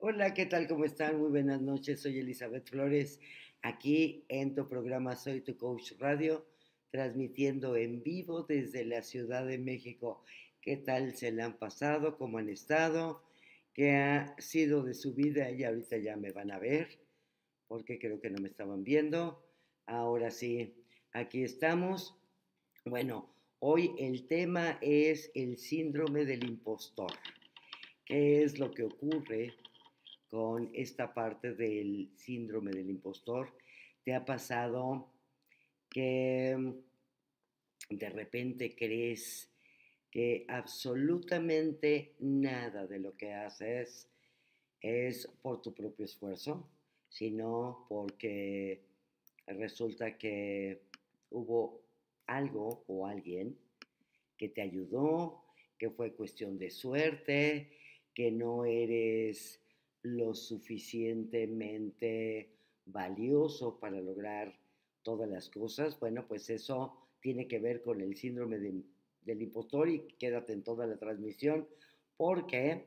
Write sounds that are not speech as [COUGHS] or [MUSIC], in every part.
Hola, ¿qué tal? ¿Cómo están? Muy buenas noches. Soy Elizabeth Flores, aquí en tu programa Soy tu Coach Radio, transmitiendo en vivo desde la Ciudad de México. ¿Qué tal se le han pasado? ¿Cómo han estado? ¿Qué ha sido de su vida? Y ahorita ya me van a ver, porque creo que no me estaban viendo. Ahora sí, aquí estamos. Bueno, hoy el tema es el síndrome del impostor. ¿Qué es lo que ocurre con esta parte del síndrome del impostor. ¿Te ha pasado que mm, de repente crees que absolutamente nada de lo que haces es por tu propio esfuerzo, sino porque resulta que hubo algo o alguien que te ayudó, que fue cuestión de suerte, que no eres lo suficientemente valioso para lograr todas las cosas, bueno, pues eso tiene que ver con el síndrome del impostor y quédate en toda la transmisión porque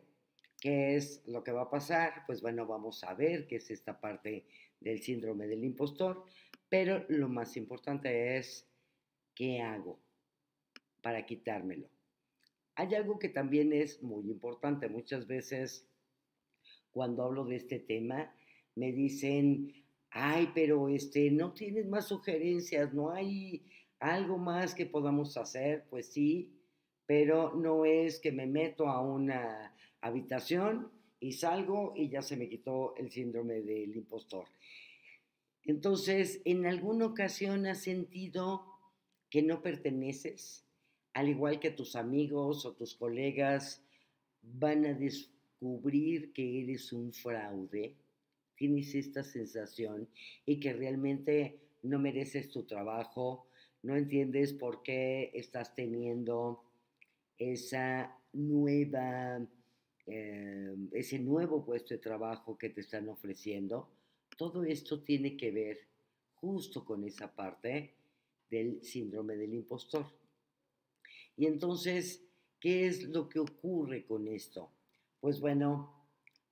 ¿qué es lo que va a pasar? Pues bueno, vamos a ver qué es esta parte del síndrome del impostor, pero lo más importante es ¿qué hago para quitármelo? Hay algo que también es muy importante, muchas veces cuando hablo de este tema, me dicen, ay, pero este, no tienes más sugerencias, no hay algo más que podamos hacer, pues sí, pero no es que me meto a una habitación y salgo y ya se me quitó el síndrome del impostor. Entonces, ¿en alguna ocasión has sentido que no perteneces? Al igual que tus amigos o tus colegas van a descubrir que eres un fraude, tienes esta sensación y que realmente no mereces tu trabajo, no entiendes por qué estás teniendo esa nueva, eh, ese nuevo puesto de trabajo que te están ofreciendo. Todo esto tiene que ver justo con esa parte del síndrome del impostor. Y entonces, ¿qué es lo que ocurre con esto? Pues bueno,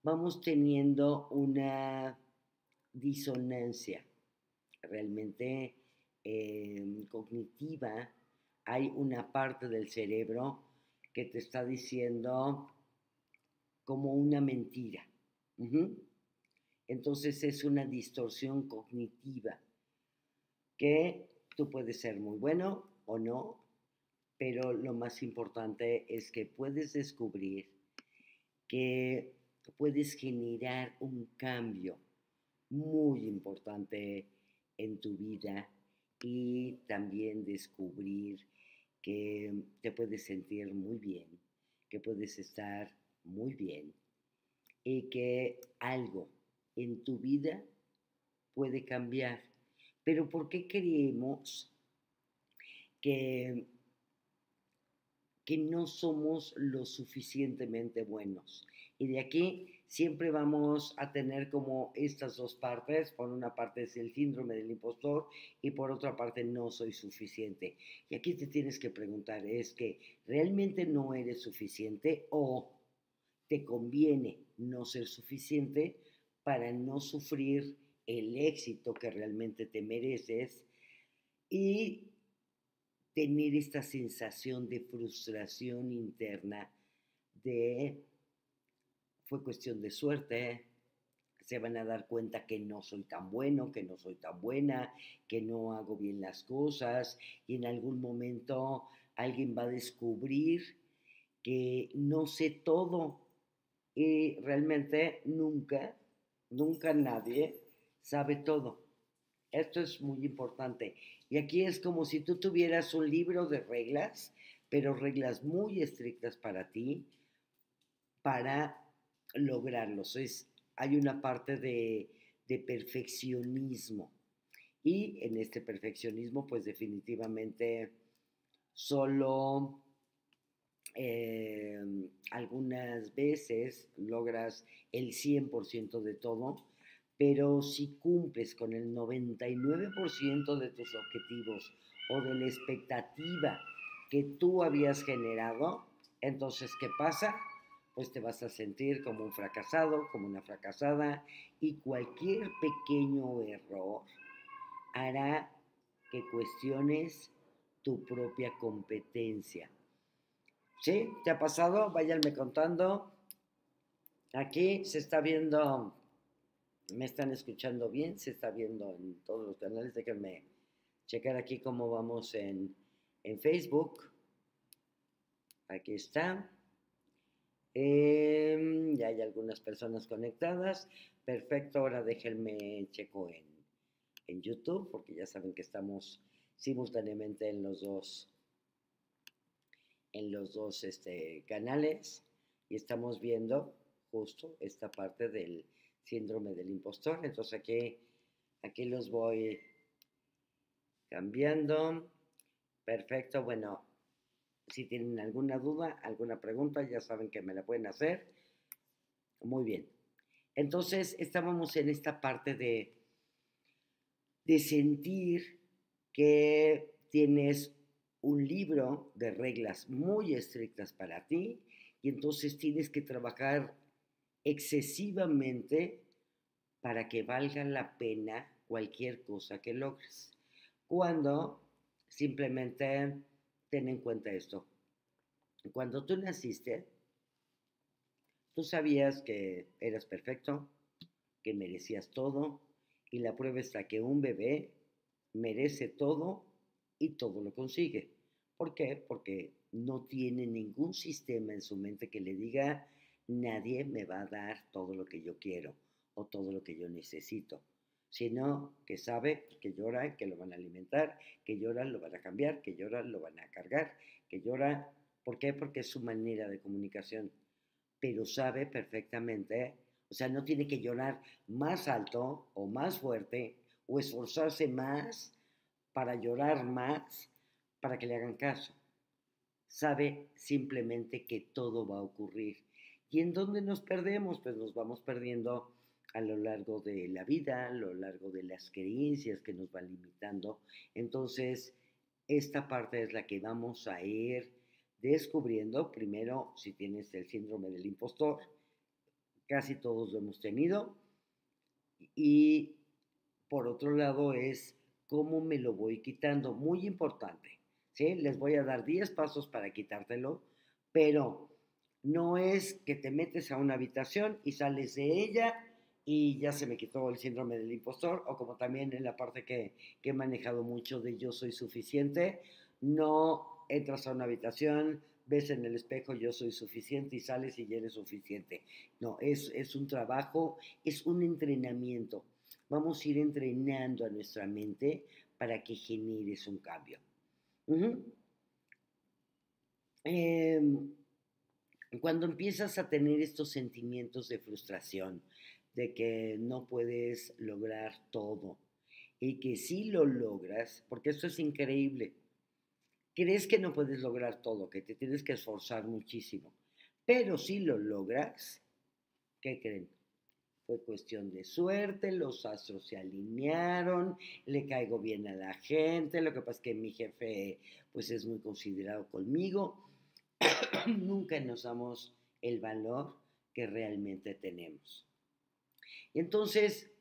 vamos teniendo una disonancia realmente em, cognitiva. Hay una parte del cerebro que te está diciendo como una mentira. Entonces es una distorsión cognitiva que tú puedes ser muy bueno o no, pero lo más importante es que puedes descubrir que puedes generar un cambio muy importante en tu vida y también descubrir que te puedes sentir muy bien, que puedes estar muy bien y que algo en tu vida puede cambiar. Pero ¿por qué creemos que que no somos lo suficientemente buenos. Y de aquí siempre vamos a tener como estas dos partes. Por una parte es el síndrome del impostor y por otra parte no soy suficiente. Y aquí te tienes que preguntar, ¿es que realmente no eres suficiente o te conviene no ser suficiente para no sufrir el éxito que realmente te mereces? Y tener esta sensación de frustración interna de fue cuestión de suerte, se van a dar cuenta que no soy tan bueno, que no soy tan buena, que no hago bien las cosas y en algún momento alguien va a descubrir que no sé todo y realmente nunca, nunca nadie sabe todo. Esto es muy importante. Y aquí es como si tú tuvieras un libro de reglas, pero reglas muy estrictas para ti, para lograrlo. Es, hay una parte de, perfeccionismo. Y en este perfeccionismo, pues definitivamente solo eh, algunas veces logras el 100% de todo, pero si cumples con el 99% de tus objetivos o de la expectativa que tú habías generado, entonces, ¿qué pasa? pues te vas a sentir como un fracasado, como una fracasada, y cualquier pequeño error hará que cuestiones tu propia competencia. ¿Sí? ¿Te ha pasado? Váyanme contando. Aquí se está viendo, me están escuchando bien, se está viendo en todos los canales. Déjenme checar aquí cómo vamos en, en Facebook. Aquí está. Em, ya hay algunas personas conectadas. Perfecto, ahora déjenme checo en, en YouTube, porque ya saben que estamos simultáneamente en los dos, en los dos este, canales y estamos viendo justo esta parte del síndrome del impostor. Entonces aquí, aquí los voy cambiando. Perfecto, bueno, si tienen alguna duda, alguna pregunta, ya saben que me la pueden hacer. Muy bien. Entonces, estábamos en esta parte de, de sentir que tienes un libro de reglas muy estrictas para ti y entonces tienes que trabajar excesivamente para que valga la pena cualquier cosa que logres. Cuando simplemente ten en cuenta esto. Cuando tú naciste, tú sabías que eras perfecto, que merecías todo, y la prueba está que un bebé merece todo y todo lo consigue. ¿Por qué? Porque no tiene ningún sistema en su mente que le diga, nadie me va a dar todo lo que yo quiero o todo lo que yo necesito, sino que sabe que llora, que lo van a alimentar, que llora, lo van a cambiar, que llora, lo van a cargar, que llora, ¿por qué? Porque es su manera de comunicación, pero sabe perfectamente, o sea, no tiene que llorar más alto o más fuerte o esforzarse más para llorar más para que le hagan caso. Sabe simplemente que todo va a ocurrir. ¿Y en dónde nos perdemos? Pues nos vamos perdiendo a lo largo de la vida, a lo largo de las creencias que nos van limitando. Entonces, esta parte es la que vamos a ir descubriendo. Primero, si tienes el síndrome del impostor, casi todos lo hemos tenido. Y por otro lado es cómo me lo voy quitando. Muy importante. ¿sí? Les voy a dar 10 pasos para quitártelo, pero no es que te metes a una habitación y sales de ella y ya se me quitó el síndrome del impostor, o como también en la parte que, que he manejado mucho de yo soy suficiente, no entras a una habitación, ves en el espejo yo soy suficiente y sales y ya eres suficiente. No, es, es un trabajo, es un entrenamiento vamos a ir entrenando a nuestra mente para que generes un cambio. Cuando empiezas a tener estos sentimientos de frustración, de que no puedes lograr todo y que si lo logras, porque esto es increíble, crees que no puedes lograr todo, que te tienes que esforzar muchísimo, pero si lo logras, ¿qué creen? fue cuestión de suerte, los astros se alinearon, le caigo bien a la gente, lo que pasa es que mi jefe pues es muy considerado conmigo, [COUGHS] nunca nos damos el valor que realmente tenemos. Entonces,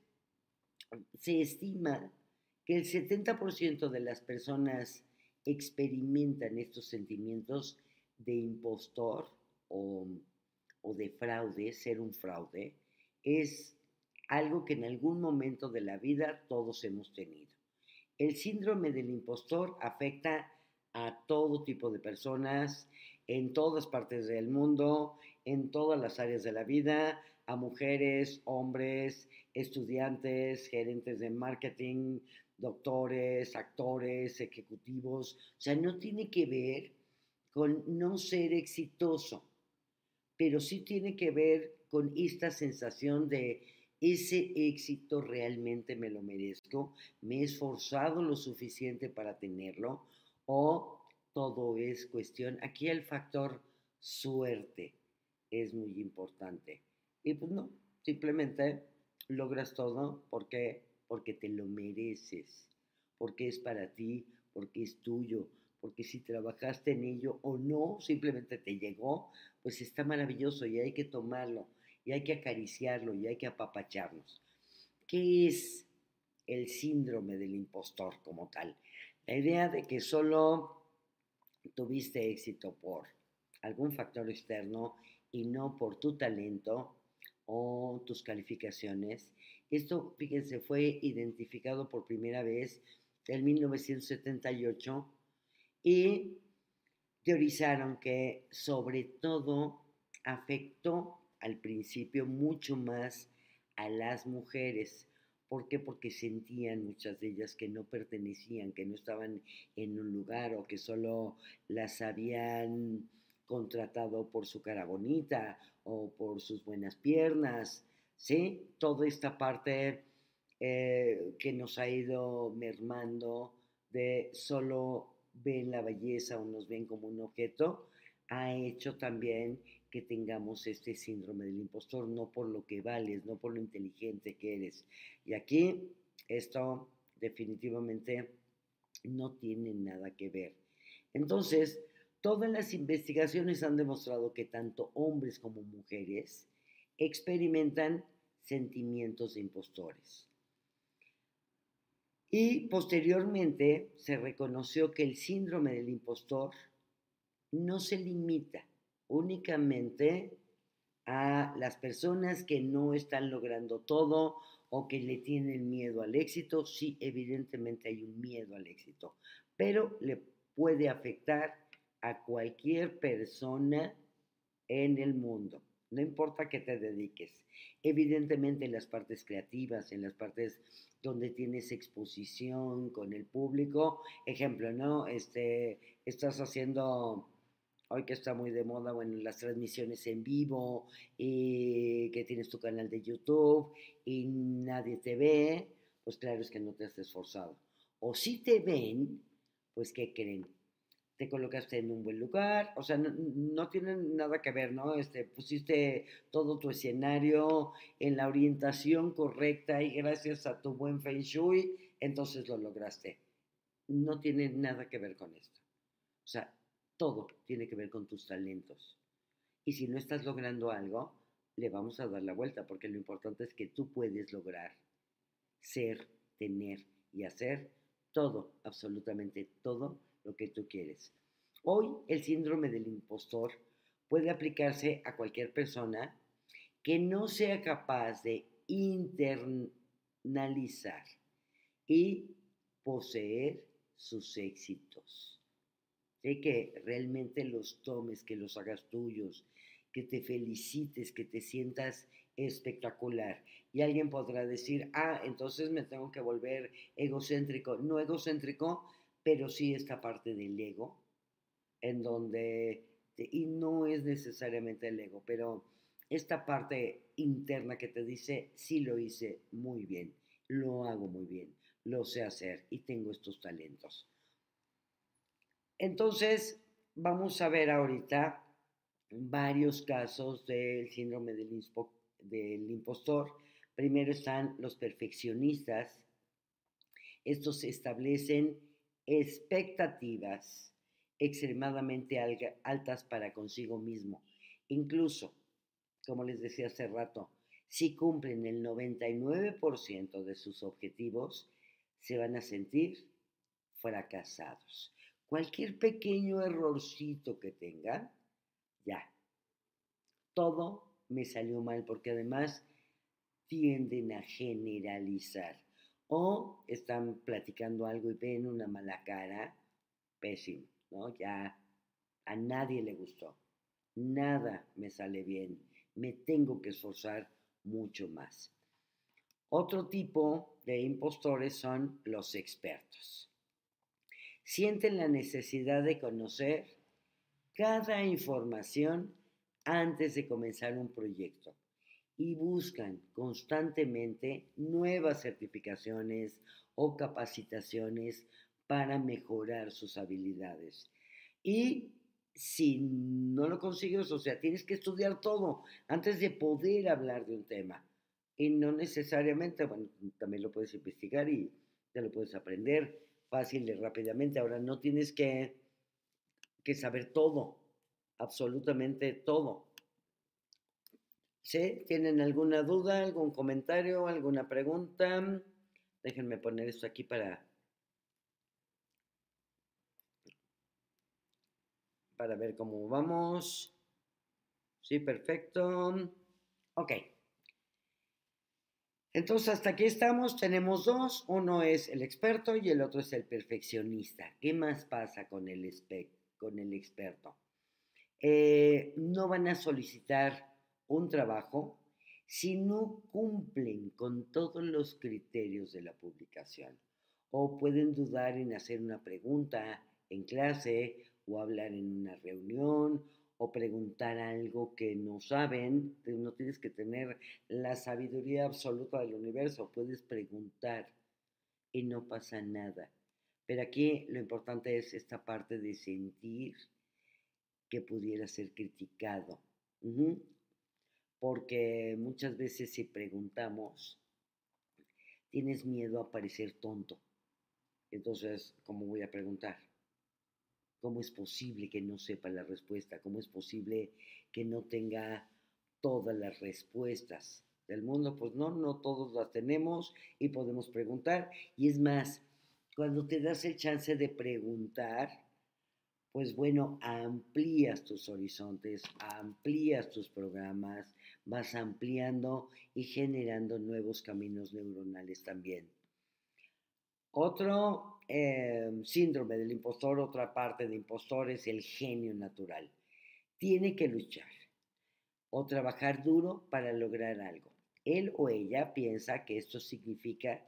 se estima que el 70% de las personas experimentan estos sentimientos de impostor o, o de fraude, ser un fraude, es algo que en algún momento de la vida todos hemos tenido. El síndrome del impostor afecta a todo tipo de personas en todas partes del mundo, en todas las áreas de la vida, a mujeres, hombres, estudiantes, gerentes de marketing, doctores, actores, ejecutivos. O sea, no tiene que ver con no ser exitoso, pero sí tiene que ver con esta sensación de ese éxito realmente me lo merezco, me he esforzado lo suficiente para tenerlo o todo es cuestión, aquí el factor suerte es muy importante. Y pues no, simplemente logras todo porque porque te lo mereces, porque es para ti, porque es tuyo, porque si trabajaste en ello o no, simplemente te llegó, pues está maravilloso y hay que tomarlo, y hay que acariciarlo, y hay que apapacharnos. ¿Qué es el síndrome del impostor como tal? La idea de que solo tuviste éxito por algún factor externo y no por tu talento o tus calificaciones. Esto, fíjense, fue identificado por primera vez en 1978 y teorizaron que sobre todo afectó al principio mucho más a las mujeres. ¿Por qué? Porque sentían muchas de ellas que no pertenecían, que no estaban en un lugar o que solo las habían contratado por su cara bonita o por sus buenas piernas, ¿sí? Toda esta parte eh, que nos ha ido mermando de solo ven la belleza o nos ven como un objeto, ha hecho también que tengamos este síndrome del impostor, no por lo que vales, no por lo inteligente que eres. Y aquí esto definitivamente no tiene nada que ver. Entonces, todas las investigaciones han demostrado que tanto hombres como mujeres experimentan sentimientos de impostores. Y posteriormente se reconoció que el síndrome del impostor no se limita únicamente a las personas que no están logrando todo o que le tienen miedo al éxito. Sí, evidentemente hay un miedo al éxito, pero le puede afectar a cualquier persona en el mundo, no importa que te dediques. Evidentemente en las partes creativas, en las partes donde tienes exposición con el público, ejemplo, ¿no? Este, estás haciendo hoy que está muy de moda, bueno, las transmisiones en vivo, eh, que tienes tu canal de YouTube y nadie te ve, pues claro es que no te has esforzado. O si te ven, pues ¿qué creen? Te colocaste en un buen lugar, o sea, no, no tienen nada que ver, ¿no? Este, pusiste todo tu escenario en la orientación correcta y gracias a tu buen feng shui, entonces lo lograste. No tiene nada que ver con esto. O sea, todo tiene que ver con tus talentos. Y si no estás logrando algo, le vamos a dar la vuelta, porque lo importante es que tú puedes lograr ser, tener y hacer todo, absolutamente todo lo que tú quieres. Hoy el síndrome del impostor puede aplicarse a cualquier persona que no sea capaz de internalizar y poseer sus éxitos de que realmente los tomes, que los hagas tuyos, que te felicites, que te sientas espectacular. Y alguien podrá decir, ah, entonces me tengo que volver egocéntrico. No egocéntrico, pero sí esta parte del ego, en donde, y no es necesariamente el ego, pero esta parte interna que te dice, sí lo hice muy bien, lo hago muy bien, lo sé hacer y tengo estos talentos. Entonces, vamos a ver ahorita varios casos del síndrome del, impostor. Primero están los perfeccionistas. Estos establecen expectativas extremadamente altas para consigo mismo. Incluso, como les decía hace rato, si cumplen el 99% de sus objetivos, se van a sentir fracasados. Cualquier pequeño errorcito que tenga, ya. Todo me salió mal porque además tienden a generalizar. O están platicando algo y ven una mala cara, pésimo, ¿no? Ya a nadie le gustó. Nada me sale bien. Me tengo que esforzar mucho más. Otro tipo de impostores son los expertos sienten la necesidad de conocer cada información antes de comenzar un proyecto y buscan constantemente nuevas certificaciones o capacitaciones para mejorar sus habilidades. Y si no lo consigues, o sea, tienes que estudiar todo antes de poder hablar de un tema. Y no necesariamente, bueno, también lo puedes investigar y te lo puedes aprender fácil y rápidamente. Ahora no tienes que que saber todo, absolutamente todo. ¿Sí? ¿Tienen alguna duda, algún comentario, alguna pregunta? Déjenme poner esto aquí para, para ver cómo vamos. Sí, perfecto. Ok. Entonces, hasta aquí estamos. Tenemos dos. Uno es el experto y el otro es el perfeccionista. ¿Qué más pasa con el, experto? Eh, no van a solicitar un trabajo si no cumplen con todos los criterios de la publicación o pueden dudar en hacer una pregunta en clase o hablar en una reunión o preguntar algo que no saben, no tienes que tener la sabiduría absoluta del universo, puedes preguntar y no pasa nada. Pero aquí lo importante es esta parte de sentir que pudiera ser criticado. Porque muchas veces si preguntamos, tienes miedo a parecer tonto. Entonces, ¿cómo voy a preguntar? ¿Cómo es posible que no sepa la respuesta? ¿Cómo es posible que no tenga todas las respuestas del mundo? Pues no, no todos las tenemos y podemos preguntar. Y es más, cuando te das el chance de preguntar, pues bueno, amplías tus horizontes, amplías tus programas, vas ampliando y generando nuevos caminos neuronales también. Otro em, síndrome del impostor, otra parte de impostor es el genio natural. Tiene que luchar o trabajar duro para lograr algo. Él o ella piensa que esto significa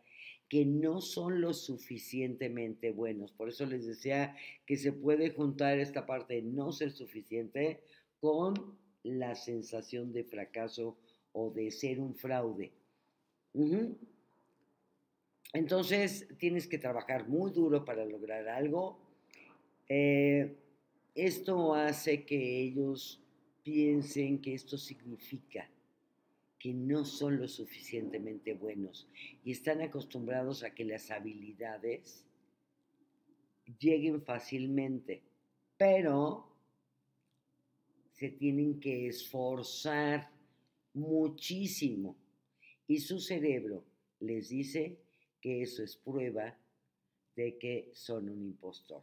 que no son lo suficientemente buenos. Por eso les decía que se puede juntar esta parte de no ser suficiente con la sensación de fracaso o de ser un fraude. Entonces tienes que trabajar muy duro para lograr algo. Eh, esto hace que ellos piensen que esto significa que no son lo suficientemente buenos y están acostumbrados a que las habilidades lleguen fácilmente, pero se tienen que esforzar muchísimo y su cerebro les dice que eso es prueba de que son un impostor.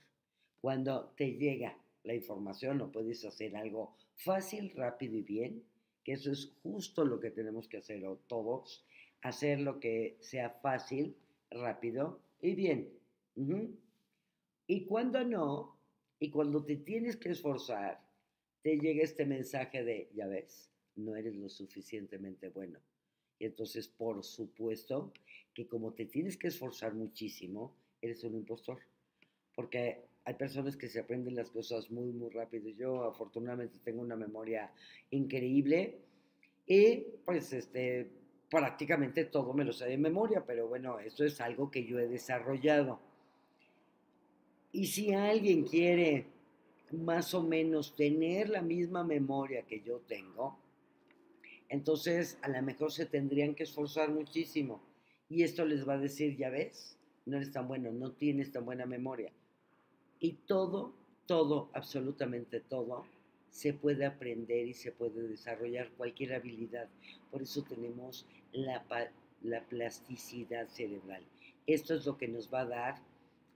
Cuando te llega la información o puedes hacer algo fácil, rápido y bien, que eso es justo lo que tenemos que hacer todos, hacer lo que sea fácil, rápido y bien. Y cuando no, y cuando te tienes que esforzar, te llega este mensaje de, ya ves, no eres lo suficientemente bueno. Y entonces, por supuesto, que como te tienes que esforzar muchísimo, eres un impostor. Porque hay personas que se aprenden las cosas muy, muy rápido. Yo afortunadamente tengo una memoria increíble y pues este, prácticamente todo me lo sé de memoria, pero bueno, eso es algo que yo he desarrollado. Y si alguien quiere más o menos tener la misma memoria que yo tengo, entonces, a lo mejor se tendrían que esforzar muchísimo. Y esto les va a decir, ya ves, no eres tan bueno, no tienes tan buena memoria. Y todo, todo, absolutamente todo, se puede aprender y se puede desarrollar cualquier habilidad. Por eso tenemos la, la plasticidad cerebral. Esto es lo que nos va a dar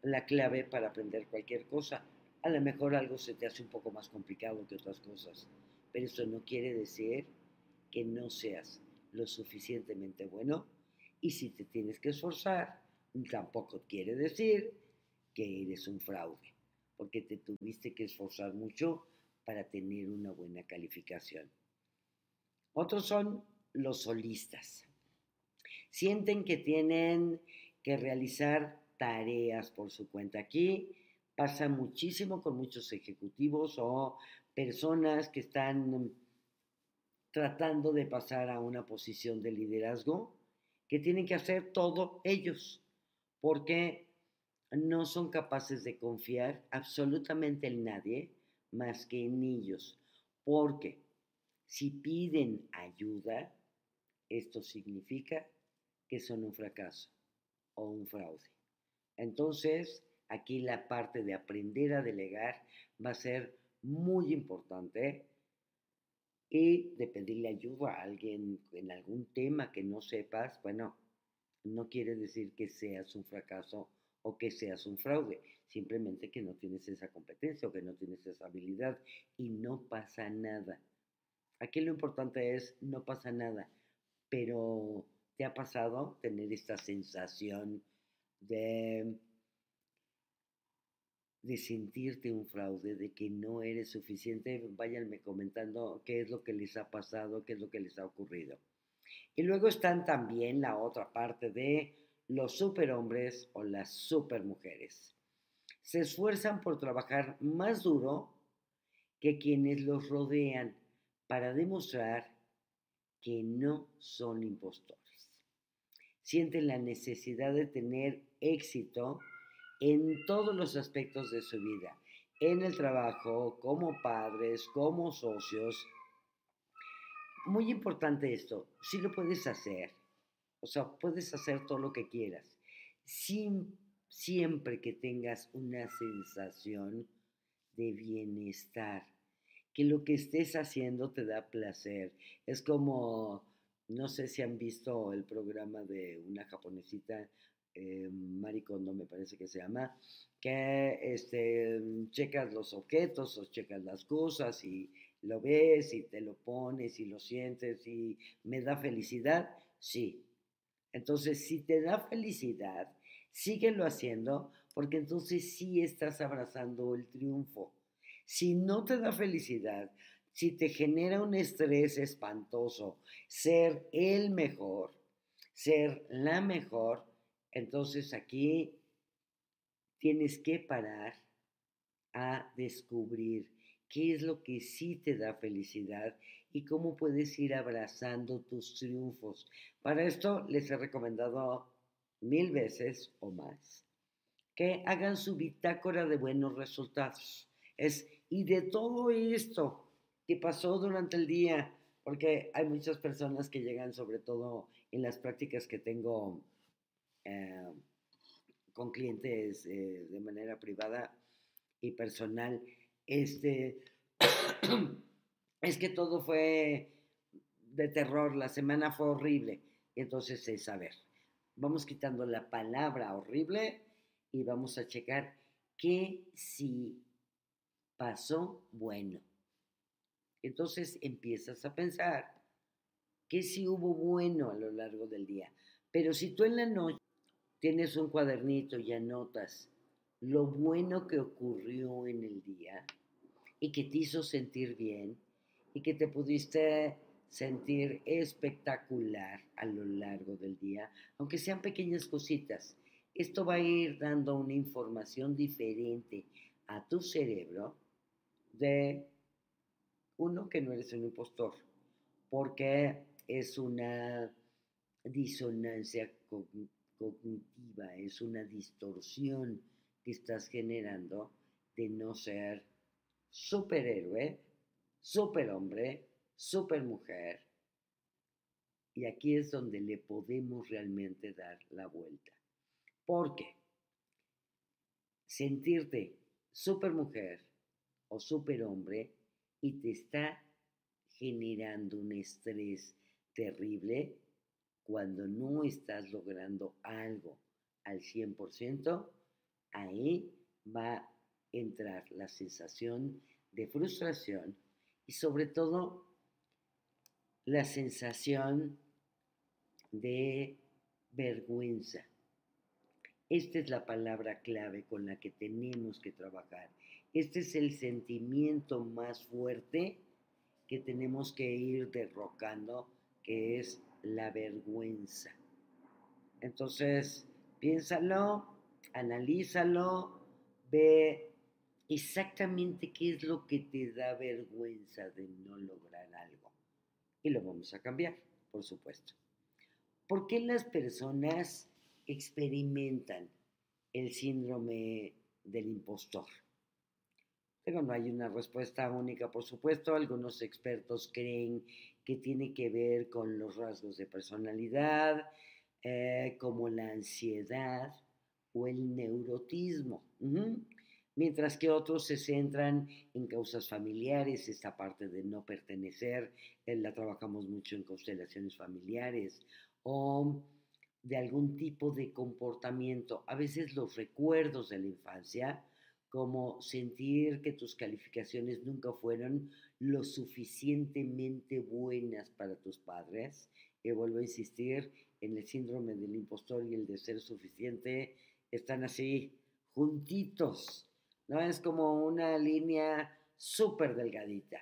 la clave para aprender cualquier cosa. A lo mejor algo se te hace un poco más complicado que otras cosas, pero eso no quiere decir que no seas lo suficientemente bueno y si te tienes que esforzar, tampoco quiere decir que eres un fraude, porque te tuviste que esforzar mucho para tener una buena calificación. Otros son los solistas. Sienten que tienen que realizar tareas por su cuenta. Aquí pasa muchísimo con muchos ejecutivos o personas que están tratando de pasar a una posición de liderazgo que tienen que hacer todo ellos, porque no son capaces de confiar absolutamente en nadie más que en ellos, porque si piden ayuda, esto significa que son un fracaso o un fraude. Entonces, aquí la parte de aprender a delegar va a ser muy importante y de pedirle ayuda a alguien en algún tema que no sepas, bueno, no quiere decir que seas un fracaso o que seas un fraude, simplemente que no tienes esa competencia o que no tienes esa habilidad y no pasa nada. Aquí lo importante es, no pasa nada, pero ¿te ha pasado tener esta sensación de de sentirte un fraude, de que no eres suficiente, váyanme comentando qué es lo que les ha pasado, qué es lo que les ha ocurrido. Y luego están también la otra parte de los superhombres o las supermujeres. Se esfuerzan por trabajar más duro que quienes los rodean para demostrar que no son impostores. Sienten la necesidad de tener éxito en todos los aspectos de su vida, en el trabajo, como padres, como socios. Muy importante esto, si lo puedes hacer, o sea, puedes hacer todo lo que quieras, sin, siempre que tengas una sensación de bienestar, que lo que estés haciendo te da placer. Es como, no sé si han visto el programa de una japonesita eh, Maricondo me parece que se llama, que este, checas los objetos o checas las cosas y lo ves y te lo pones y lo sientes y me da felicidad, sí. Entonces, si te da felicidad, síguelo haciendo porque entonces sí estás abrazando el triunfo. Si no te da felicidad, si te genera un estrés espantoso, ser el mejor, ser la mejor, entonces aquí tienes que parar a descubrir qué es lo que sí te da felicidad y cómo puedes ir abrazando tus triunfos. Para esto les he recomendado mil veces o más que hagan su bitácora de buenos resultados. Es, y de todo esto que pasó durante el día, porque hay muchas personas que llegan, sobre todo en las prácticas que tengo eh, con clientes eh, de manera privada y personal, este, [COUGHS] es que todo fue de terror, la semana fue horrible. Entonces es, a ver, vamos quitando la palabra horrible y vamos a checar qué si pasó bueno. Entonces empiezas a pensar que si hubo bueno a lo largo del día. Pero si tú en la noche tienes un cuadernito y anotas lo bueno que ocurrió en el día y que te hizo sentir bien y que te pudiste sentir espectacular a lo largo del día, aunque sean pequeñas cositas. Esto va a ir dando una información diferente a tu cerebro de uno que no eres un impostor, porque es una disonancia cognitiva cognitiva, es una distorsión que estás generando de no ser superhéroe, superhombre, supermujer. Y aquí es donde le podemos realmente dar la vuelta. Porque sentirte supermujer o superhombre y te está generando un estrés terrible, cuando no estás logrando algo al 100%, ahí va a entrar la sensación de frustración y sobre todo la sensación de vergüenza. Esta es la palabra clave con la que tenemos que trabajar. Este es el sentimiento más fuerte que tenemos que ir derrocando, que es la vergüenza. Entonces, piénsalo, analízalo, ve exactamente qué es lo que te da vergüenza de no lograr algo. Y lo vamos a cambiar, por supuesto. ¿Por qué las personas experimentan el síndrome del impostor? Pero no hay una respuesta única, por supuesto. Algunos expertos creen que tiene que ver con los rasgos de personalidad, eh, como la ansiedad o el neurotismo. Mientras que otros se centran en causas familiares, esta parte de no pertenecer, eh, la trabajamos mucho en constelaciones familiares, o de algún tipo de comportamiento, a veces los recuerdos de la infancia, como sentir que tus calificaciones nunca fueron lo suficientemente buenas para tus padres. Y vuelvo a insistir, en el síndrome del impostor y el de ser suficiente están así juntitos, ¿no? Es como una línea súper delgadita.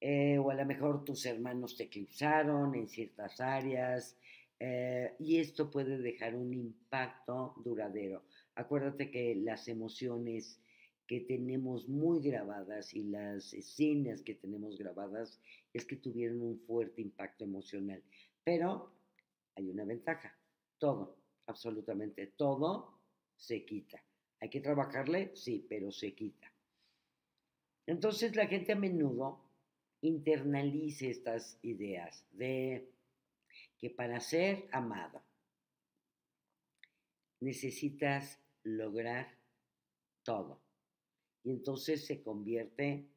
Eh, o a lo mejor tus hermanos te eclipsaron en ciertas áreas, eh, y esto puede dejar un impacto duradero. Acuérdate que las emociones que tenemos muy grabadas y las escenas que tenemos grabadas es que tuvieron un fuerte impacto emocional. Pero hay una ventaja. Todo, absolutamente todo se quita. ¿Hay que trabajarle? Sí, pero se quita. Entonces la gente a menudo internaliza estas ideas de que para ser amado necesitas lograr todo. Y entonces se convierte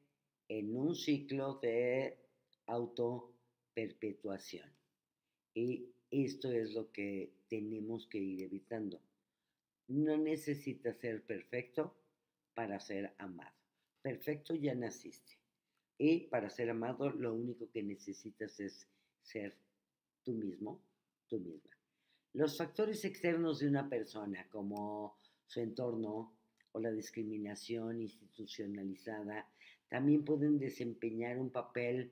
en un ciclo de autoperpetuación. Y esto es lo que tenemos que ir evitando. No necesitas ser perfecto para ser amado. Perfecto ya naciste. Y para ser amado lo único que necesitas es ser tú mismo, tú misma. Los factores externos de una persona, como su entorno o la discriminación institucionalizada, también pueden desempeñar un papel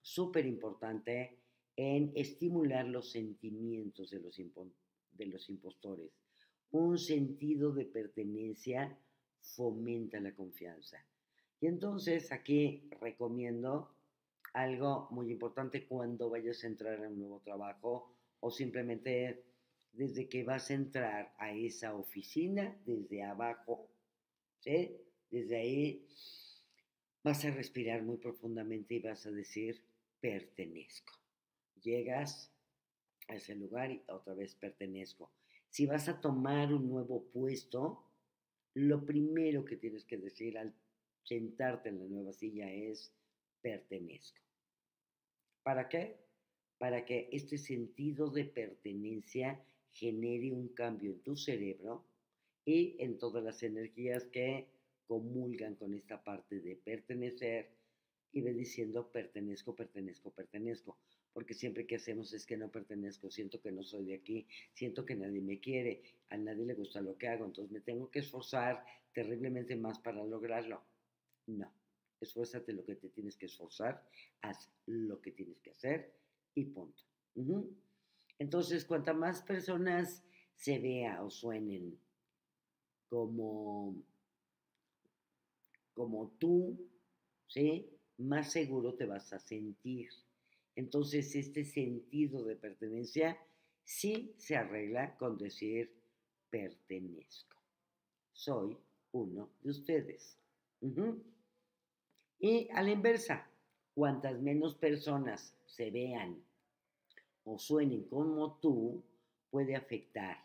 súper importante en estimular los sentimientos de los, de los impostores. Un sentido de pertenencia fomenta la confianza. Y entonces aquí recomiendo algo muy importante cuando vayas a entrar a un nuevo trabajo o simplemente desde que vas a entrar a esa oficina, desde abajo, ¿sí? Desde ahí vas a respirar muy profundamente y vas a decir, pertenezco. Llegas a ese lugar y otra vez pertenezco. Si vas a tomar un nuevo puesto, lo primero que tienes que decir al sentarte en la nueva silla es, pertenezco. ¿Para qué? Para que este sentido de pertenencia genere un cambio en tu cerebro y en todas las energías que comulgan con esta parte de pertenecer y ve diciendo pertenezco, pertenezco, pertenezco. Porque siempre que hacemos es que no pertenezco, siento que no soy de aquí, siento que nadie me quiere, a nadie le gusta lo que hago, entonces me tengo que esforzar terriblemente más para lograrlo. No esfuérzate lo que te tienes que esforzar, haz lo que tienes que hacer y punto. Entonces, cuanta más personas se vea o suenen como, como tú, ¿sí? Más seguro te vas a sentir. Entonces, este sentido de pertenencia sí se arregla con decir pertenezco. Soy uno de ustedes. Y a la inversa, cuantas menos personas se vean o suenen como tú, puede afectar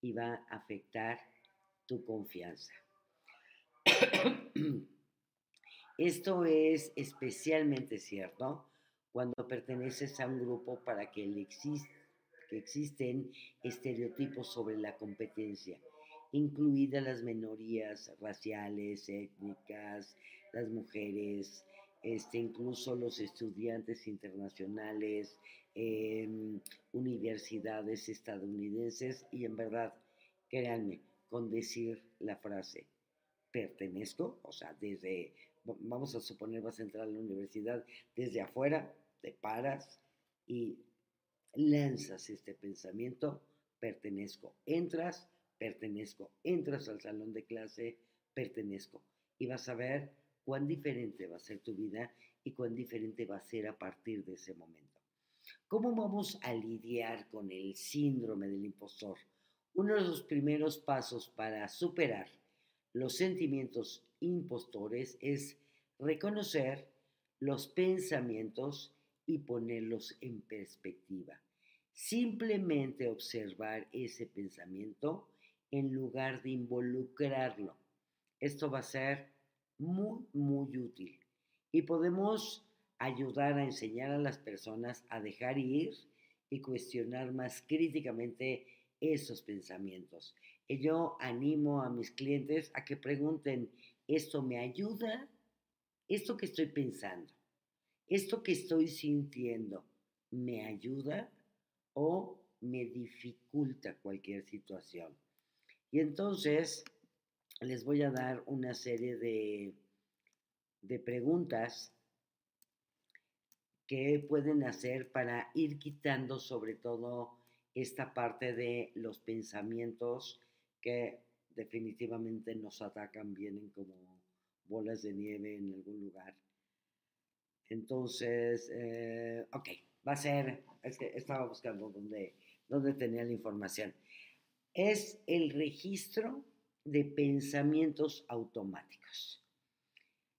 y va a afectar tu confianza. [CLEARS THROAT] Esto es especialmente cierto cuando perteneces a un grupo para que, que existen estereotipos sobre la competencia, incluidas las minorías raciales, étnicas, las mujeres, este, incluso los estudiantes internacionales, universidades estadounidenses y en verdad, créanme, con decir la frase, pertenezco, o sea, desde, vamos a suponer, vas a entrar a la universidad, desde afuera te paras y lanzas este pensamiento, pertenezco, entras, pertenezco, entras al salón de clase, pertenezco, y vas a ver cuán diferente va a ser tu vida y cuán diferente va a ser a partir de ese momento. ¿Cómo vamos a lidiar con el síndrome del impostor? Uno de los primeros pasos para superar los sentimientos impostores es reconocer los pensamientos y ponerlos en perspectiva. Simplemente observar ese pensamiento en lugar de involucrarlo. Esto va a ser muy, muy útil. Y podemos ayudar a enseñar a las personas a dejar ir y cuestionar más críticamente esos pensamientos. Y yo animo a mis clientes a que pregunten, ¿esto me ayuda? ¿Esto que estoy pensando? ¿Esto que estoy sintiendo me ayuda o me dificulta cualquier situación? Y entonces les voy a dar una serie de, de preguntas que pueden hacer para ir quitando sobre todo esta parte de los pensamientos que definitivamente nos atacan, vienen como bolas de nieve en algún lugar. Entonces, eh, ok, va a ser, es que estaba buscando dónde, dónde tenía la información. Es el registro de pensamientos automáticos.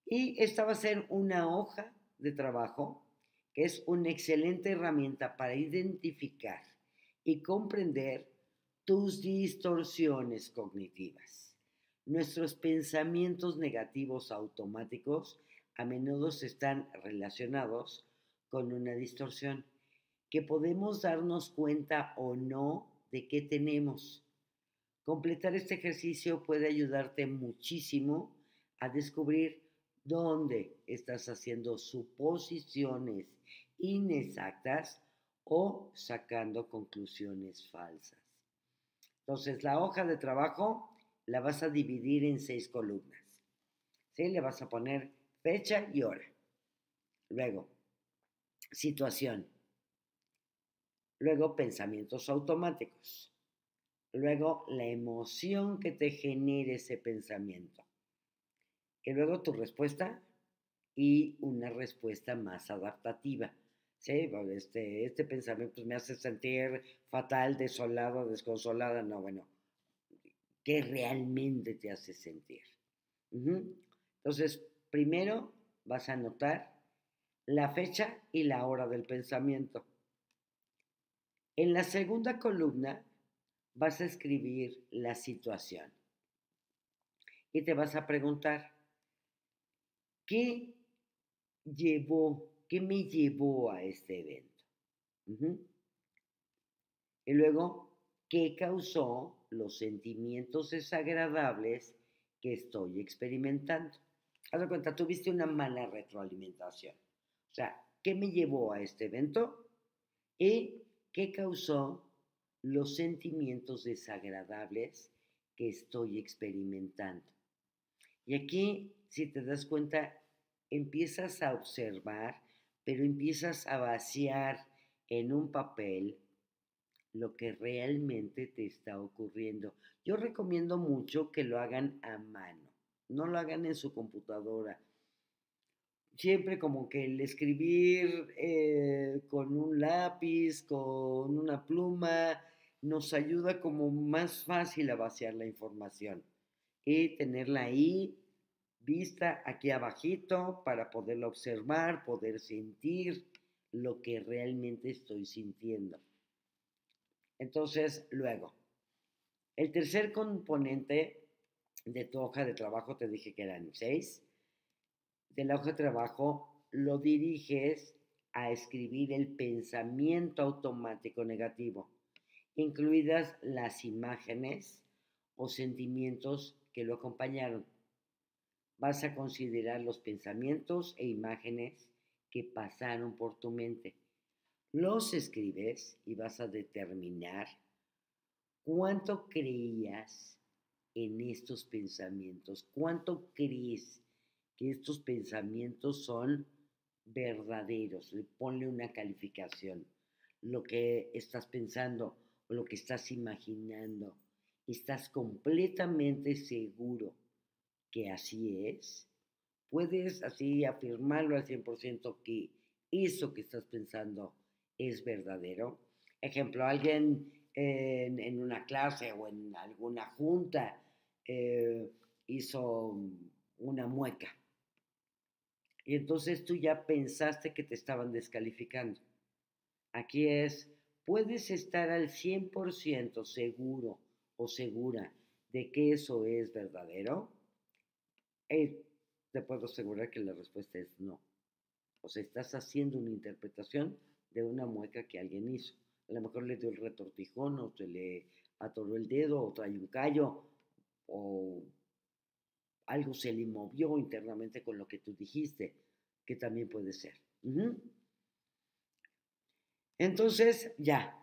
Y esta va a ser una hoja de trabajo que es una excelente herramienta para identificar y comprender tus distorsiones cognitivas. Nuestros pensamientos negativos automáticos a menudo están relacionados con una distorsión que podemos darnos cuenta o no de que tenemos. Completar este ejercicio puede ayudarte muchísimo a descubrir dónde estás haciendo suposiciones inexactas o sacando conclusiones falsas. Entonces, la hoja de trabajo la vas a dividir en seis columnas. ¿Sí? Le vas a poner fecha y hora. Luego, situación. Luego, pensamientos automáticos. Luego, la emoción que te genere ese pensamiento. Y luego tu respuesta y una respuesta más adaptativa. Este, este pensamiento me hace sentir fatal, desolado, desconsolada. No, bueno, ¿qué realmente te hace sentir? Entonces, primero vas a anotar la fecha y la hora del pensamiento. En la segunda columna vas a escribir la situación y te vas a preguntar, ¿qué llevó ¿Qué me llevó a este evento? Y luego, ¿qué causó los sentimientos desagradables que estoy experimentando? Haz de cuenta, tuviste una mala retroalimentación. O sea, ¿qué me llevó a este evento? ¿Y qué causó los sentimientos desagradables que estoy experimentando? Y aquí, si te das cuenta, empiezas a observar pero empiezas a vaciar en un papel lo que realmente te está ocurriendo. Yo recomiendo mucho que lo hagan a mano, no lo hagan en su computadora. Siempre como que el escribir eh, con un lápiz, con una pluma, nos ayuda como más fácil a vaciar la información y tenerla ahí vista aquí abajito para poderlo observar, poder sentir lo que realmente estoy sintiendo. Entonces, luego, el tercer componente de tu hoja de trabajo, te dije que eran seis, de la hoja de trabajo lo diriges a escribir el pensamiento automático negativo, incluidas las imágenes o sentimientos que lo acompañaron vas a considerar los pensamientos e imágenes que pasaron por tu mente. Los escribes y vas a determinar cuánto creías en estos pensamientos, cuánto crees que estos pensamientos son verdaderos. Le ponle una calificación. Lo que estás pensando lo que estás imaginando, estás completamente seguro que así es, puedes así afirmarlo al 100% que eso que estás pensando es verdadero. Ejemplo, alguien en, una clase o en alguna junta eh, hizo una mueca. Y entonces tú ya pensaste que te estaban descalificando. Aquí es, puedes estar al 100% seguro o segura de que eso es verdadero, eh, te puedo asegurar que la respuesta es no. O sea, estás haciendo una interpretación de una mueca que alguien hizo. A lo mejor le dio el retortijón o se le atoró el dedo o trae un callo o algo se le movió internamente con lo que tú dijiste, que también puede ser. Entonces, ya,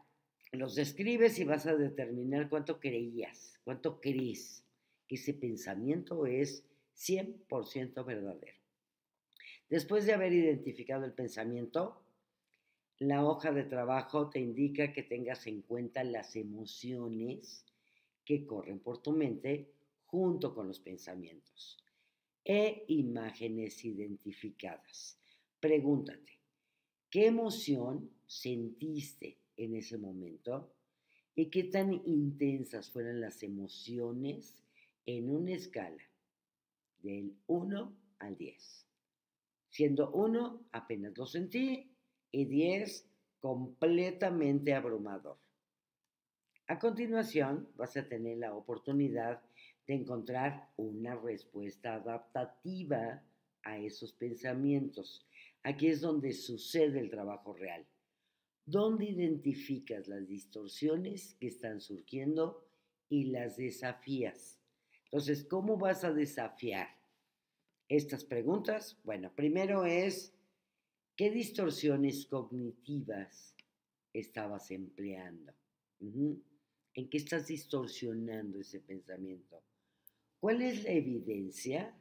los describes y vas a determinar cuánto creías, cuánto crees que ese pensamiento es 100% verdadero. Después de haber identificado el pensamiento, la hoja de trabajo te indica que tengas en cuenta las emociones que corren por tu mente junto con los pensamientos e imágenes identificadas. Pregúntate, ¿qué emoción sentiste en ese momento? ¿Y qué tan intensas fueron las emociones en una escala del 1 al 10? Siendo 1 apenas lo sentí y 10 completamente abrumador. A continuación vas a tener la oportunidad de encontrar una respuesta adaptativa a esos pensamientos. Aquí es donde sucede el trabajo real. ¿Dónde identificas las distorsiones que están surgiendo y las desafías? Entonces, ¿cómo vas a desafiar estas preguntas? Bueno, primero es, ¿qué distorsiones cognitivas estabas empleando? ¿En qué estás distorsionando ese pensamiento? ¿Cuál es la evidencia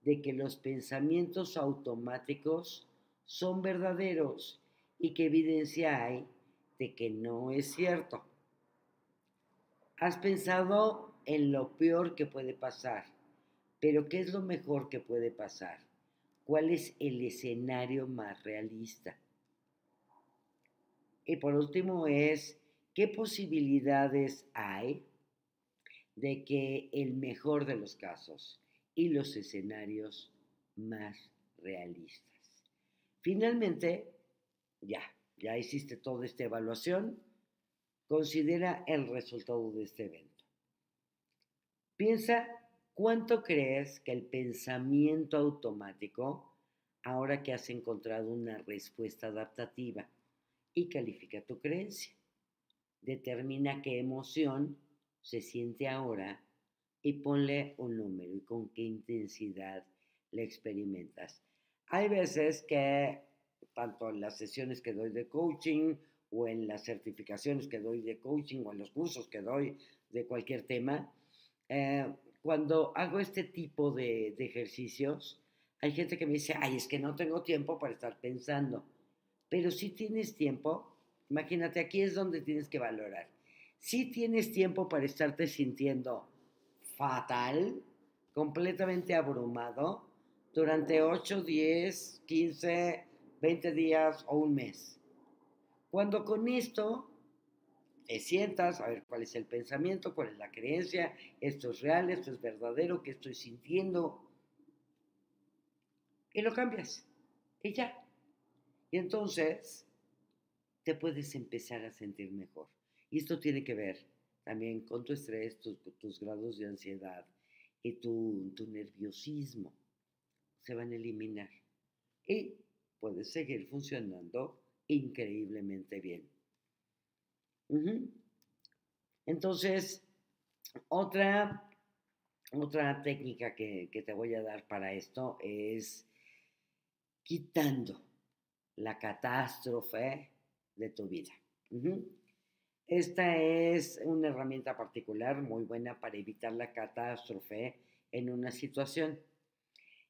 de que los pensamientos automáticos son verdaderos y qué evidencia hay de que no es cierto? Has pensado en lo peor que puede pasar, pero ¿qué es lo mejor que puede pasar? ¿Cuál es el escenario más realista? Y por último es, ¿qué posibilidades hay de que el mejor de los casos y los escenarios más realistas. Finalmente, ya, ya hiciste toda esta evaluación, considera el resultado de este evento. Piensa cuánto crees que el pensamiento automático, ahora que has encontrado una respuesta adaptativa, y califica tu creencia. Determina qué emoción se siente ahora y ponle un número y con qué intensidad la experimentas. Hay veces que, tanto en las sesiones que doy de coaching o en las certificaciones que doy de coaching o en los cursos que doy de cualquier tema, eh, cuando hago este tipo de, de ejercicios, hay gente que me dice, ay, es que no tengo tiempo para estar pensando. Pero si tienes tiempo, imagínate, aquí es donde tienes que valorar si tienes tiempo para estarte sintiendo fatal, completamente abrumado, durante 8, 10, 15, 20 días o un mes. Cuando con esto te sientas a ver cuál es el pensamiento, cuál es la creencia, esto es real, esto es verdadero, qué estoy sintiendo, y lo cambias, y ya. Y entonces te puedes empezar a sentir mejor. Y esto tiene que ver también con tu estrés, tus, grados de ansiedad y tu, nerviosismo. Se van a eliminar. Y puedes seguir funcionando increíblemente bien. Entonces, otra, otra técnica que, te voy a dar para esto es quitando la catástrofe de tu vida. Esta es una herramienta particular muy buena para evitar la catástrofe en una situación.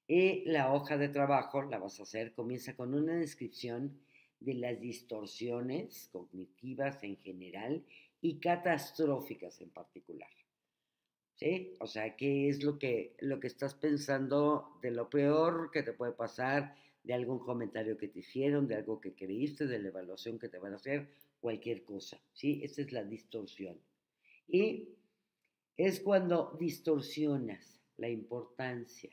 Y la hoja de trabajo, la vas a hacer, comienza con una descripción de las distorsiones cognitivas en general y catastróficas en particular. ¿Sí? O sea, ¿qué es lo que, lo que estás pensando de lo peor que te puede pasar, de algún comentario que te hicieron, de algo que creíste, de la evaluación que te van a hacer cualquier cosa, ¿sí? Esa es la distorsión. Y es cuando distorsionas la importancia,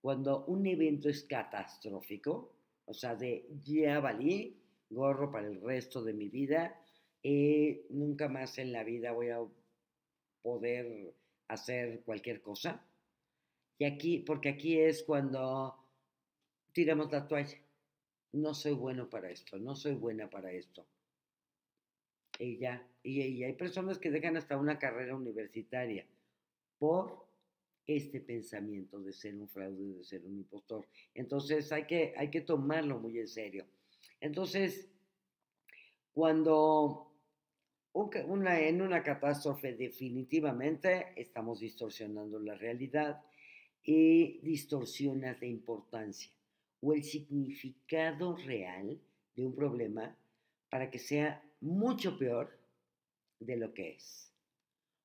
cuando un evento es catastrófico, o sea, de ya valí, gorro para el resto de mi vida, y nunca más en la vida voy a poder hacer cualquier cosa. Y aquí, porque aquí es cuando tiramos la toalla. No soy bueno para esto, no soy buena para esto. Y ya, y, hay personas que dejan hasta una carrera universitaria por este pensamiento de ser un fraude, de ser un impostor. Entonces hay que, hay que tomarlo muy en serio. Entonces, cuando una, en una catástrofe definitivamente estamos distorsionando la realidad y distorsionas la importancia o el significado real de un problema para que sea mucho peor de lo que es.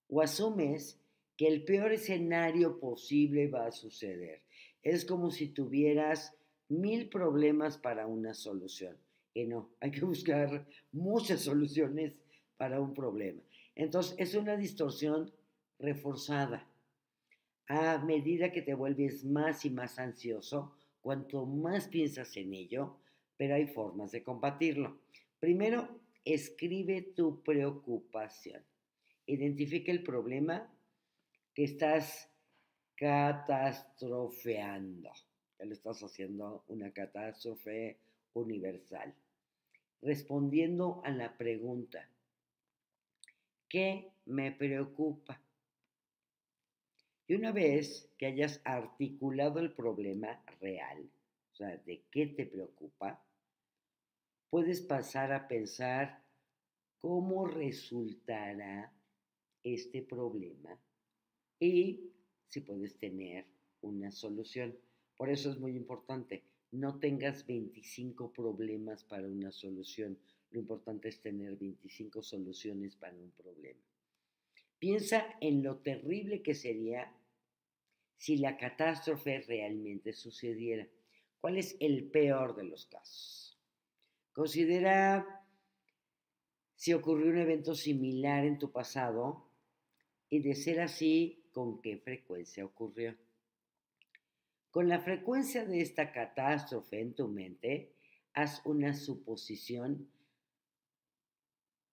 O asumes que el peor escenario posible va a suceder. Es como si tuvieras mil problemas para una solución. Y no, hay que buscar muchas soluciones para un problema. Entonces, es una distorsión reforzada. A medida que te vuelves más y más ansioso, cuanto más piensas en ello, pero hay formas de combatirlo. Primero, escribe tu preocupación. Identifica el problema que estás catastrofeando. Ya lo estás haciendo una catástrofe universal. Respondiendo a la pregunta, ¿qué me preocupa? Y una vez que hayas articulado el problema real, o sea, de qué te preocupa, puedes pasar a pensar cómo resultará este problema y si puedes tener una solución. Por eso es muy importante, no tengas 25 problemas para una solución. Lo importante es tener 25 soluciones para un problema. Piensa en lo terrible que sería si la catástrofe realmente sucediera. ¿Cuál es el peor de los casos? Considera si ocurrió un evento similar en tu pasado y de ser así, con qué frecuencia ocurrió. Con la frecuencia de esta catástrofe en tu mente, haz una suposición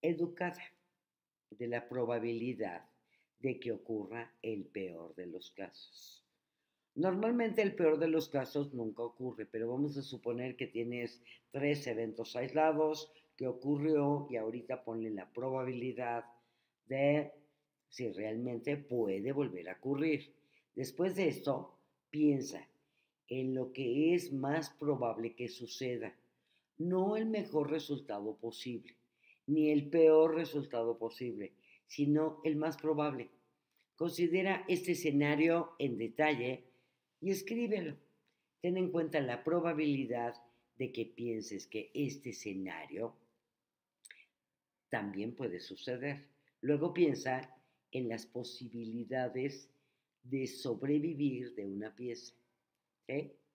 educada de la probabilidad de que ocurra el peor de los casos. Normalmente el peor de los casos nunca ocurre, pero vamos a suponer que tienes tres eventos aislados, que ocurrió y ahorita ponle la probabilidad de si realmente puede volver a ocurrir. Después de esto, piensa en lo que es más probable que suceda, no el mejor resultado posible, ni el peor resultado posible, sino el más probable. Considera este escenario en detalle y escríbelo. Ten en cuenta la probabilidad de que pienses que este escenario también puede suceder. Luego piensa en las posibilidades de sobrevivir de una pieza.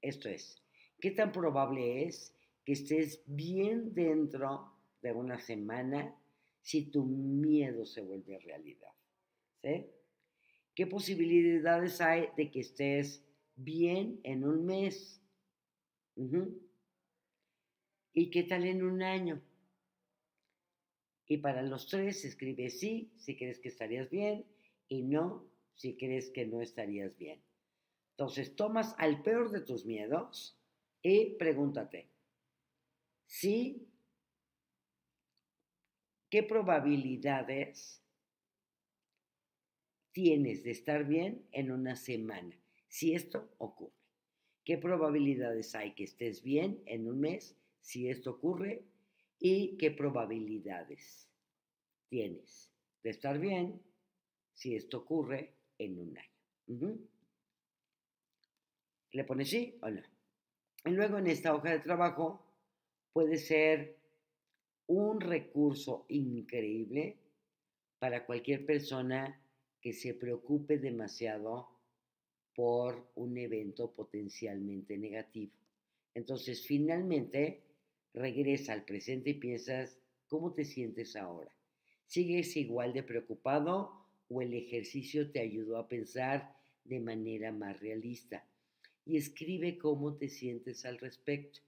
Esto es, ¿qué tan probable es que estés bien dentro de una semana si tu miedo se vuelve realidad? ¿Qué posibilidades hay de que estés bien en un mes? ¿Y qué tal en un año? Y para los tres escribe sí si crees que estarías bien y no si crees que no estarías bien. Entonces tomas al peor de tus miedos y pregúntate, ¿sí? ¿Qué probabilidades tienes de estar bien en una semana si esto ocurre? ¿Qué probabilidades hay que estés bien en un mes si esto ocurre? Y qué probabilidades tienes de estar bien si esto ocurre en un año. ¿Le pones sí o no? Y luego en esta hoja de trabajo puede ser un recurso increíble para cualquier persona que se preocupe demasiado por un evento potencialmente negativo. Entonces, finalmente, regresa al presente y piensas, ¿cómo te sientes ahora? ¿Sigues igual de preocupado o el ejercicio te ayudó a pensar de manera más realista? Y escribe cómo te sientes al respecto.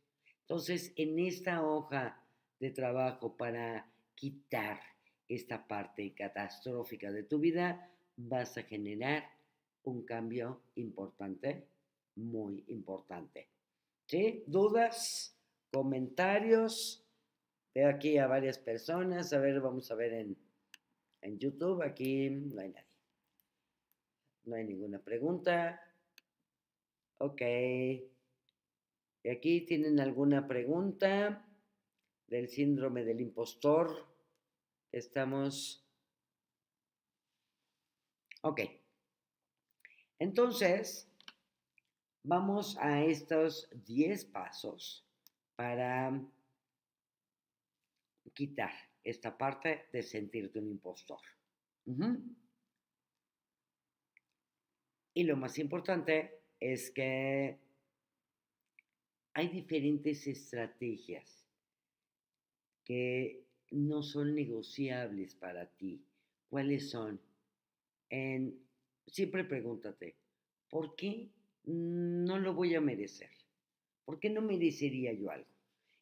Entonces, en esta hoja de trabajo para quitar esta parte catastrófica de tu vida, vas a generar un cambio importante, muy importante. ¿Sí? ¿Dudas? ¿Comentarios? Veo aquí a varias personas. A ver, vamos a ver en, en YouTube. Aquí no hay nadie. No hay ninguna pregunta. Ok. ¿Y aquí tienen alguna pregunta del síndrome del impostor? Estamos... Ok. Entonces, vamos a estos 10 pasos para quitar esta parte de sentirte un impostor. Y lo más importante es que hay diferentes estrategias que no son negociables para ti. ¿Cuáles son? Siempre pregúntate, ¿por qué no lo voy a merecer? ¿Por qué no merecería yo algo?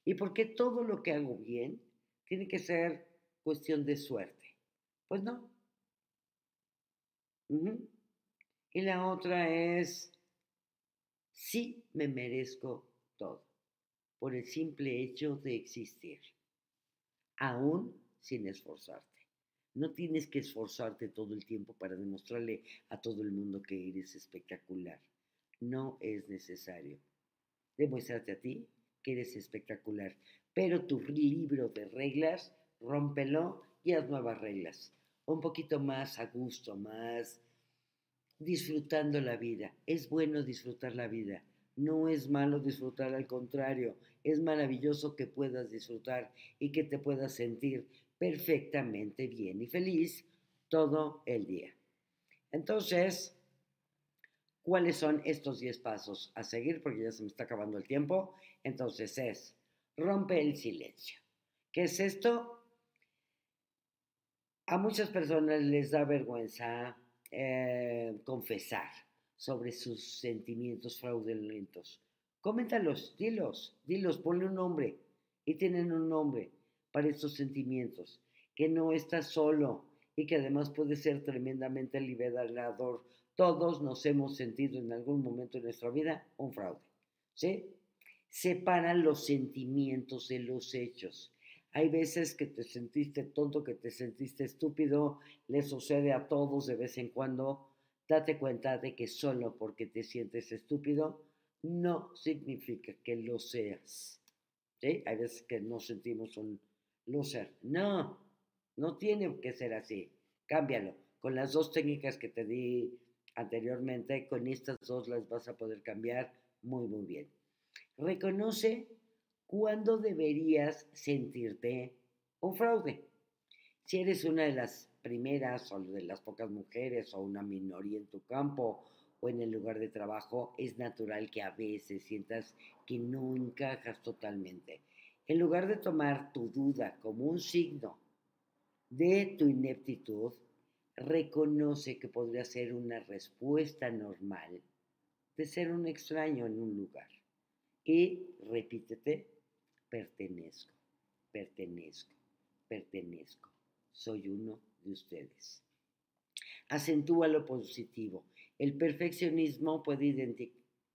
¿Y por qué todo lo que hago bien tiene que ser cuestión de suerte? Pues no. Y la otra es, sí me merezco todo, por el simple hecho de existir, aún sin esforzarte. No tienes que esforzarte todo el tiempo para demostrarle a todo el mundo que eres espectacular. No es necesario. Demuéstrate a ti que eres espectacular, pero tu libro de reglas, rómpelo y haz nuevas reglas. Un poquito más a gusto, más disfrutando la vida. Es bueno disfrutar la vida. No es malo disfrutar, al contrario, es maravilloso que puedas disfrutar y que te puedas sentir perfectamente bien y feliz todo el día. Entonces, ¿cuáles son estos 10 pasos a seguir? Porque ya se me está acabando el tiempo. Entonces es, rompe el silencio. ¿Qué es esto? A muchas personas les da vergüenza eh, confesar sobre sus sentimientos fraudulentos. Coméntalos, dilos, dilos, ponle un nombre. Y tienen un nombre para estos sentimientos, que no estás solo y que además puede ser tremendamente liberador. Todos nos hemos sentido en algún momento de nuestra vida un fraude. ¿Sí? Separa los sentimientos de los hechos. Hay veces que te sentiste tonto, que te sentiste estúpido, le sucede a todos de vez en cuando. Date cuenta de que solo porque te sientes estúpido no significa que lo seas. ¿Sí? Hay veces que no sentimos un loser. No, no tiene que ser así. Cámbialo. Con las dos técnicas que te di anteriormente, con estas dos las vas a poder cambiar muy, muy bien. Reconoce ¿cuándo deberías sentirte un fraude? Si eres una de las primeras o de las pocas mujeres o una minoría en tu campo o en el lugar de trabajo, es natural que a veces sientas que no encajas totalmente. En lugar de tomar tu duda como un signo de tu ineptitud, reconoce que podría ser una respuesta normal de ser un extraño en un lugar. Y repítete pertenezco, pertenezco, pertenezco. Soy uno de ustedes. Acentúa lo positivo. El perfeccionismo puede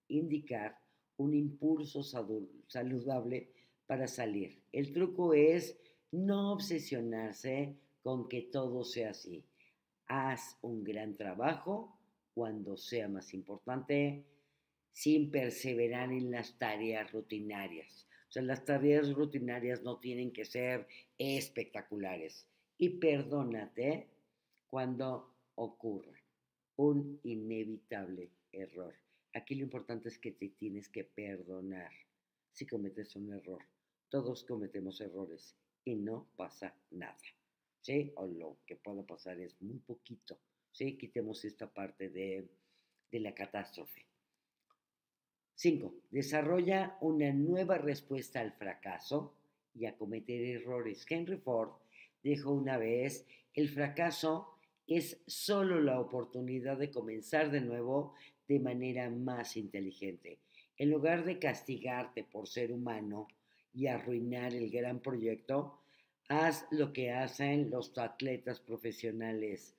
indicar un impulso saludable para salir. El truco es no obsesionarse con que todo sea así. Haz un gran trabajo cuando sea más importante sin perseverar en las tareas rutinarias sea, las tareas rutinarias no tienen que ser espectaculares. Y perdónate cuando ocurra un inevitable error. Aquí lo importante es que te tienes que perdonar si cometes un error. Todos cometemos errores y no pasa nada. ¿Sí? O lo que pueda pasar es muy poquito. ¿Sí? Quitemos esta parte de, de la catástrofe. 5. Desarrolla una nueva respuesta al fracaso y a cometer errores. Henry Ford dijo una vez, el fracaso es solo la oportunidad de comenzar de nuevo de manera más inteligente. En lugar de castigarte por ser humano y arruinar el gran proyecto, haz lo que hacen los atletas profesionales.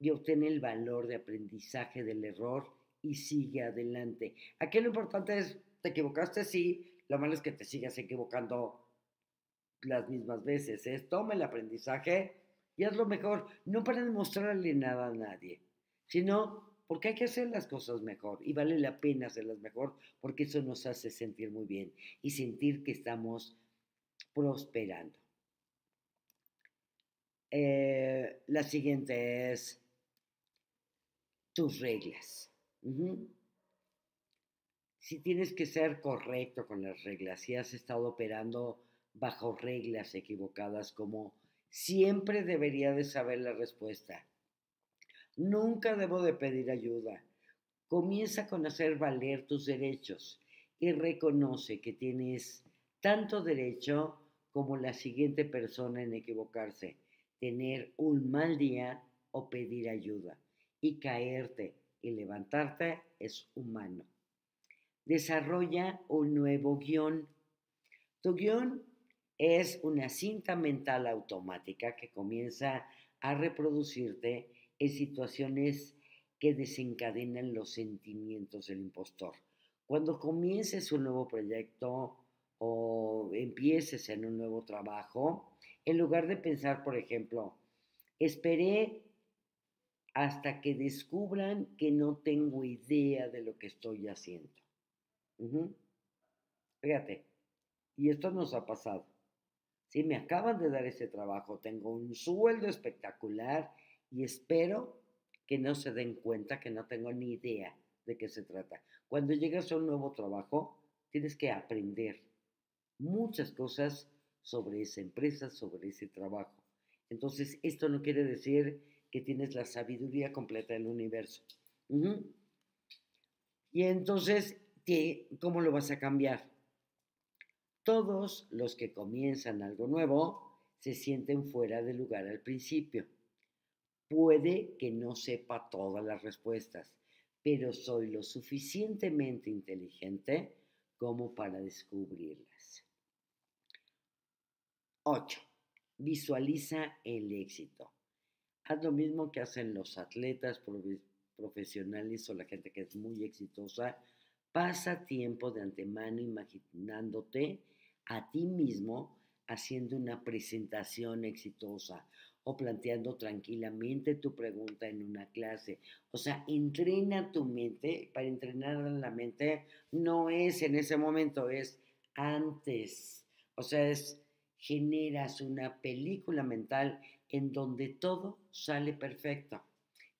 y obtén el valor de aprendizaje del error y sigue adelante. Aquí lo importante es, te equivocaste, sí, lo malo es que te sigas equivocando las mismas veces. Es toma el aprendizaje y hazlo mejor, no para demostrarle nada a nadie, sino porque hay que hacer las cosas mejor y vale la pena hacerlas mejor porque eso nos hace sentir muy bien y sentir que estamos prosperando. Eh, la siguiente es tus reglas. Si tienes que ser correcto con las reglas, si has estado operando bajo reglas equivocadas como siempre debería de saber la respuesta, nunca debo de pedir ayuda, comienza con hacer valer tus derechos y reconoce que tienes tanto derecho como la siguiente persona en equivocarse, tener un mal día o pedir ayuda y caerte y levantarte es humano. Desarrolla un nuevo guion. Tu guion es una cinta mental automática que comienza a reproducirte en situaciones que desencadenan los sentimientos del impostor. Cuando comiences un nuevo proyecto o empieces en un nuevo trabajo, en lugar de pensar, por ejemplo, esperé hasta que descubran que no tengo idea de lo que estoy haciendo. Fíjate, y esto nos ha pasado. Si me acaban de dar ese trabajo, tengo un sueldo espectacular y espero que no se den cuenta que no tengo ni idea de qué se trata. Cuando llegas a un nuevo trabajo, tienes que aprender muchas cosas sobre esa empresa, sobre ese trabajo. Entonces, esto no quiere decir que tienes la sabiduría completa del universo. Y entonces, ¿cómo lo vas a cambiar? Todos los que comienzan algo nuevo se sienten fuera de lugar al principio. Puede que no sepa todas las respuestas, pero soy lo suficientemente inteligente como para descubrirlas. 8. Visualiza el éxito. Haz lo mismo que hacen los atletas profesionales o la gente que es muy exitosa. Pasa tiempo de antemano imaginándote a ti mismo haciendo una presentación exitosa o planteando tranquilamente tu pregunta en una clase. O sea, entrena tu mente. Para entrenar la mente no es en ese momento, es antes. O sea, es generas una película mental en donde todo sale perfecto.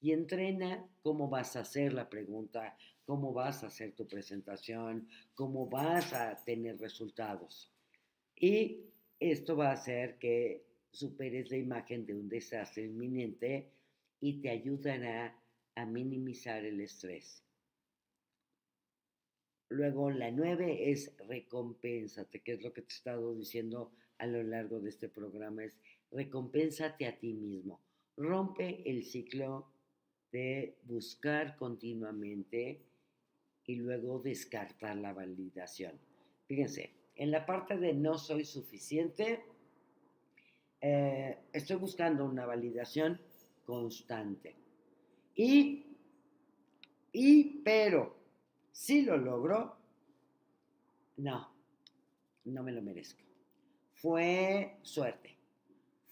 Y entrena cómo vas a hacer la pregunta, cómo vas a hacer tu presentación, cómo vas a tener resultados. Y esto va a hacer que superes la imagen de un desastre inminente y te ayudará a minimizar el estrés. Luego la nueve es recompénsate, que es lo que te he estado diciendo a lo largo de este programa, es recompénsate a ti mismo. Rompe el ciclo de buscar continuamente y luego descartar la validación. Fíjense, en la parte de no soy suficiente, eh, estoy buscando una validación constante. Y, y, pero, si lo logro, no, no me lo merezco. Fue suerte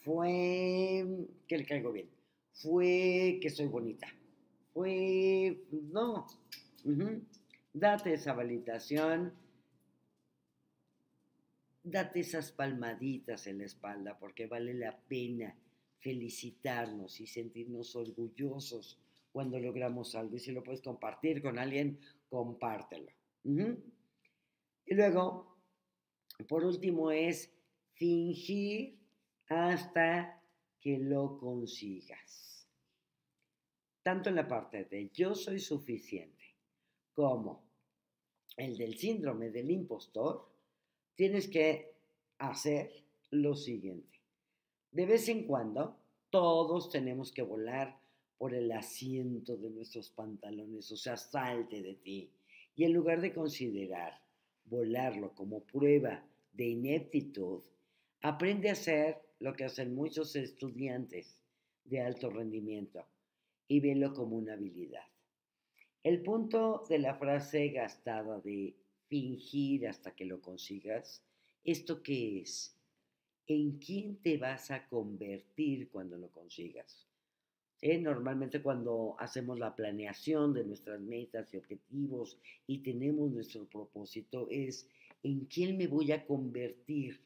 fue que le caigo bien, fue que soy bonita, fue, no, date esa validación, date esas palmaditas en la espalda porque vale la pena felicitarnos y sentirnos orgullosos cuando logramos algo y si lo puedes compartir con alguien, compártelo. Y luego, por último, es fingir hasta que lo consigas. Tanto en la parte de yo soy suficiente como el del síndrome del impostor, tienes que hacer lo siguiente. De vez en cuando, todos tenemos que volar por el asiento de nuestros pantalones, o sea, salte de ti. Y en lugar de considerar volarlo como prueba de ineptitud, aprende a hacer lo que hacen muchos estudiantes de alto rendimiento. y velo como una habilidad. El punto de la frase gastada de fingir hasta que lo consigas, ¿esto qué es? ¿En quién te vas a convertir cuando lo consigas? Normalmente cuando hacemos la planeación de nuestras metas y objetivos y tenemos nuestro propósito es en quién me voy a convertir.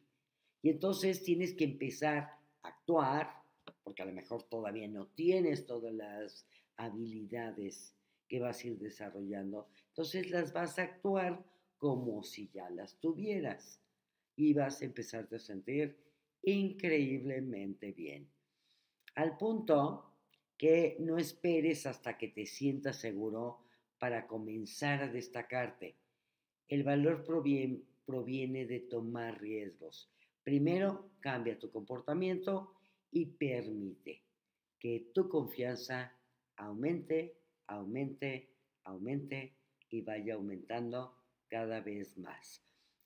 Y entonces tienes que empezar a actuar, porque a lo mejor todavía no tienes todas las habilidades que vas a ir desarrollando. Entonces las vas a actuar como si ya las tuvieras y vas a empezarte a sentir increíblemente bien. Al punto que no esperes hasta que te sientas seguro para comenzar a destacarte. El valor proviene, proviene de tomar riesgos. Primero, cambia tu comportamiento y permite que tu confianza aumente, aumente, aumente y vaya aumentando cada vez más.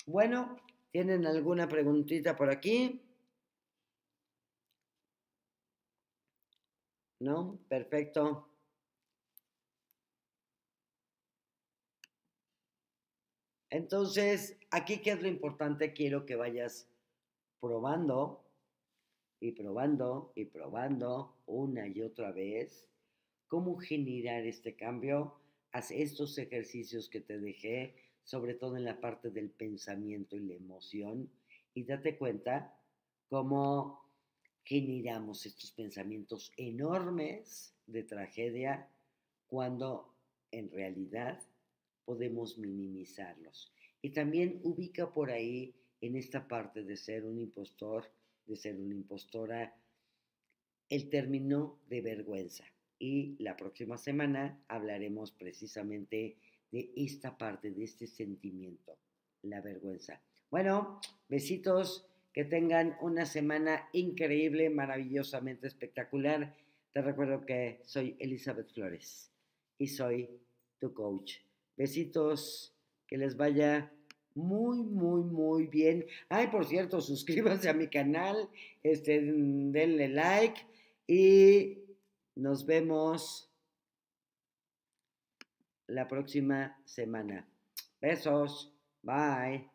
Bueno, ¿tienen alguna preguntita por aquí? ¿No? Perfecto. Entonces, aquí qué es lo importante, quiero que vayas probando y probando y probando una y otra vez cómo generar este cambio. Haz estos ejercicios que te dejé, sobre todo en la parte del pensamiento y la emoción, y date cuenta cómo generamos estos pensamientos enormes de tragedia cuando en realidad podemos minimizarlos. Y también ubica por ahí en esta parte de ser un impostor, de ser una impostora, el término de vergüenza. Y la próxima semana hablaremos precisamente de esta parte, de este sentimiento, la vergüenza. Bueno, besitos que tengan una semana increíble, maravillosamente espectacular. Te recuerdo que soy Elizabeth Flores y soy tu coach. Besitos, que les vaya muy, muy, muy bien. Ay, por cierto, suscríbanse a mi canal, este, denle like y nos vemos la próxima semana. Besos, bye.